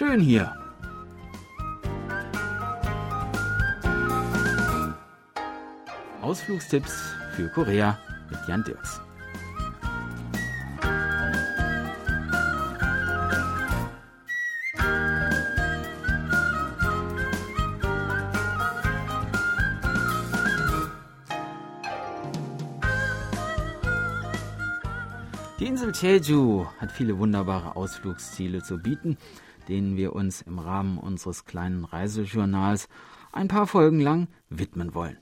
Schön hier. Ausflugstipps für Korea mit Jan Dirks. Die Insel Jeju hat viele wunderbare Ausflugsziele zu bieten, denen wir uns im Rahmen unseres kleinen Reisejournals ein paar Folgen lang widmen wollen.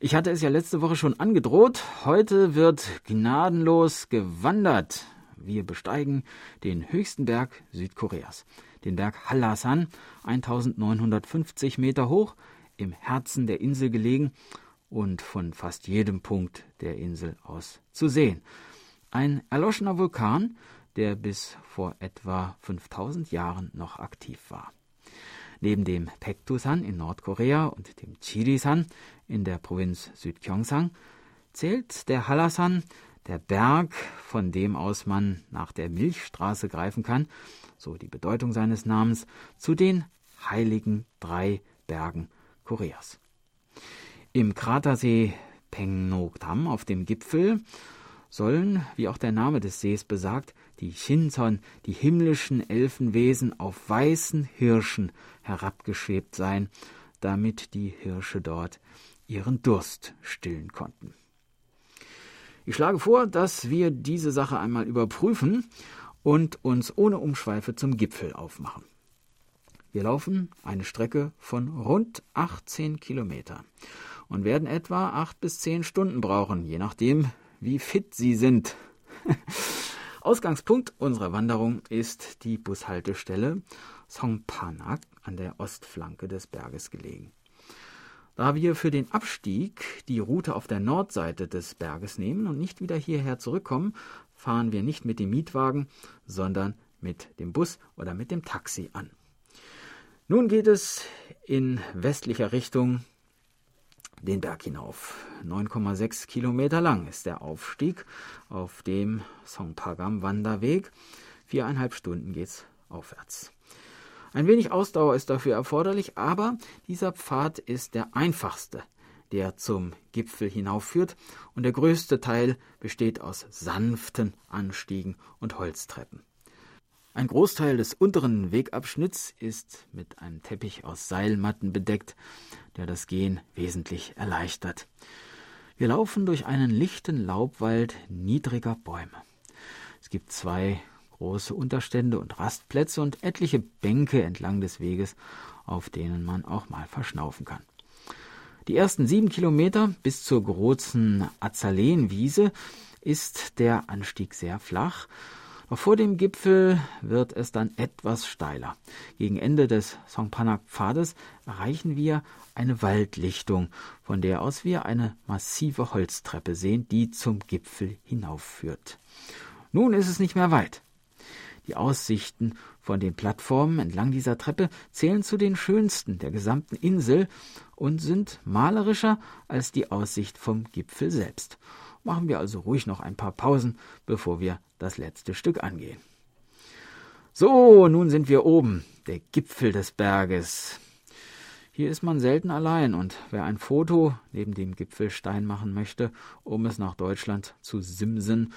Ich hatte es ja letzte Woche schon angedroht. Heute wird gnadenlos gewandert. Wir besteigen den höchsten Berg Südkoreas, den Berg Hallasan, 1950 Meter hoch, im Herzen der Insel gelegen und von fast jedem Punkt der Insel aus zu sehen. Ein erloschener Vulkan, der bis vor etwa 5000 Jahren noch aktiv war. Neben dem Paektusan in Nordkorea und dem Chirisan in der Provinz Südgyeongsang zählt der Hallasan, der Berg, von dem aus man nach der Milchstraße greifen kann, so die Bedeutung seines Namens, zu den heiligen drei Bergen Koreas. Im Kratersee Pengnokdam auf dem Gipfel sollen, wie auch der Name des Sees besagt, die Shinson, die himmlischen Elfenwesen, auf weißen Hirschen herabgeschwebt sein, damit die Hirsche dort ihren Durst stillen konnten. Ich schlage vor, dass wir diese Sache einmal überprüfen und uns ohne Umschweife zum Gipfel aufmachen. Wir laufen eine Strecke von rund 18 Kilometern und werden etwa acht bis zehn Stunden brauchen, je nachdem, wie fit Sie sind. Ausgangspunkt unserer Wanderung ist die Bushaltestelle Songpanak an der Ostflanke des Berges gelegen. Da wir für den Abstieg die Route auf der Nordseite des Berges nehmen und nicht wieder hierher zurückkommen, fahren wir nicht mit dem Mietwagen, sondern mit dem Bus oder mit dem Taxi an. Nun geht es in westlicher Richtung den Berg hinauf. 9,6 Kilometer lang ist der Aufstieg auf dem Songpagam Wanderweg. Viereinhalb Stunden geht's aufwärts. Ein wenig Ausdauer ist dafür erforderlich, aber dieser Pfad ist der einfachste, der zum Gipfel hinaufführt, und der größte Teil besteht aus sanften Anstiegen und Holztreppen. Ein Großteil des unteren Wegabschnitts ist mit einem Teppich aus Seilmatten bedeckt, der das Gehen wesentlich erleichtert. Wir laufen durch einen lichten Laubwald niedriger Bäume. Es gibt zwei große Unterstände und Rastplätze und etliche Bänke entlang des Weges, auf denen man auch mal verschnaufen kann. Die ersten sieben Kilometer bis zur großen Azalenwiese ist der Anstieg sehr flach vor dem Gipfel wird es dann etwas steiler. Gegen Ende des Songpanak-Pfades erreichen wir eine Waldlichtung, von der aus wir eine massive Holztreppe sehen, die zum Gipfel hinaufführt. Nun ist es nicht mehr weit. Die Aussichten von den Plattformen entlang dieser Treppe zählen zu den schönsten der gesamten Insel und sind malerischer als die Aussicht vom Gipfel selbst. Machen wir also ruhig noch ein paar Pausen, bevor wir das letzte Stück angehen. So, nun sind wir oben, der Gipfel des Berges. Hier ist man selten allein und wer ein Foto neben dem Gipfelstein machen möchte, um es nach Deutschland zu simsen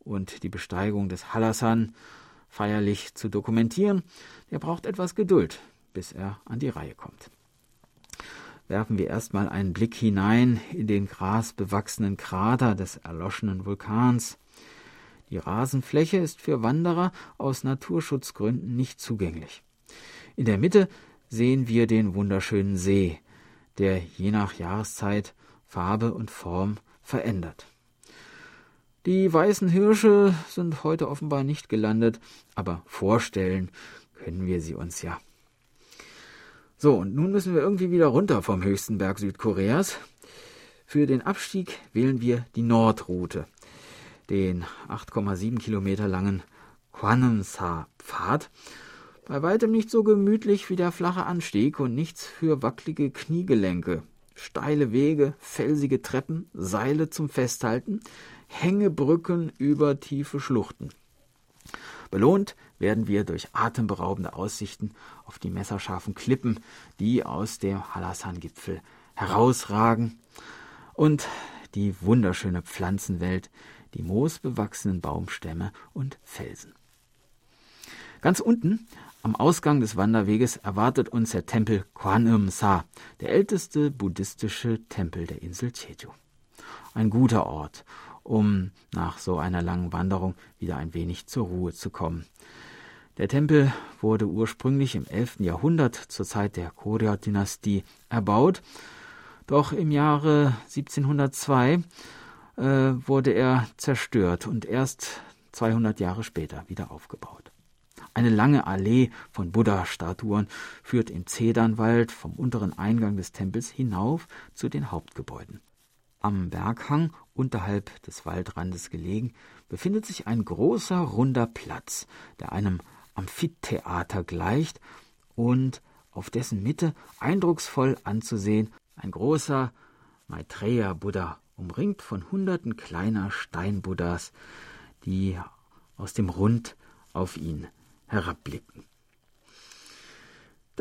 und die Besteigung des Hallasan feierlich zu dokumentieren, der braucht etwas Geduld, bis er an die Reihe kommt werfen wir erstmal einen Blick hinein in den grasbewachsenen Krater des erloschenen Vulkans. Die Rasenfläche ist für Wanderer aus Naturschutzgründen nicht zugänglich. In der Mitte sehen wir den wunderschönen See, der je nach Jahreszeit Farbe und Form verändert. Die weißen Hirsche sind heute offenbar nicht gelandet, aber vorstellen können wir sie uns ja. So, und nun müssen wir irgendwie wieder runter vom höchsten Berg Südkoreas. Für den Abstieg wählen wir die Nordroute, den 8,7 Kilometer langen Kwanumsa-Pfad. Bei weitem nicht so gemütlich wie der flache Anstieg und nichts für wackelige Kniegelenke. Steile Wege, felsige Treppen, Seile zum Festhalten, Hängebrücken über tiefe Schluchten. Belohnt werden wir durch atemberaubende Aussichten auf die messerscharfen Klippen, die aus dem Halasan-Gipfel herausragen und die wunderschöne Pflanzenwelt, die moosbewachsenen Baumstämme und Felsen. Ganz unten am Ausgang des Wanderweges erwartet uns der Tempel Kwanum Sa, der älteste buddhistische Tempel der Insel Jeju. Ein guter Ort, um nach so einer langen Wanderung wieder ein wenig zur Ruhe zu kommen. Der Tempel wurde ursprünglich im 11. Jahrhundert zur Zeit der Koryo-Dynastie erbaut, doch im Jahre 1702 äh, wurde er zerstört und erst 200 Jahre später wieder aufgebaut. Eine lange Allee von Buddha-Statuen führt im Zedernwald vom unteren Eingang des Tempels hinauf zu den Hauptgebäuden. Am Berghang, unterhalb des Waldrandes gelegen, befindet sich ein großer runder Platz, der einem Amphitheater gleicht und auf dessen Mitte eindrucksvoll anzusehen ein großer Maitreya-Buddha, umringt von hunderten kleiner Steinbuddhas, die aus dem Rund auf ihn herabblicken.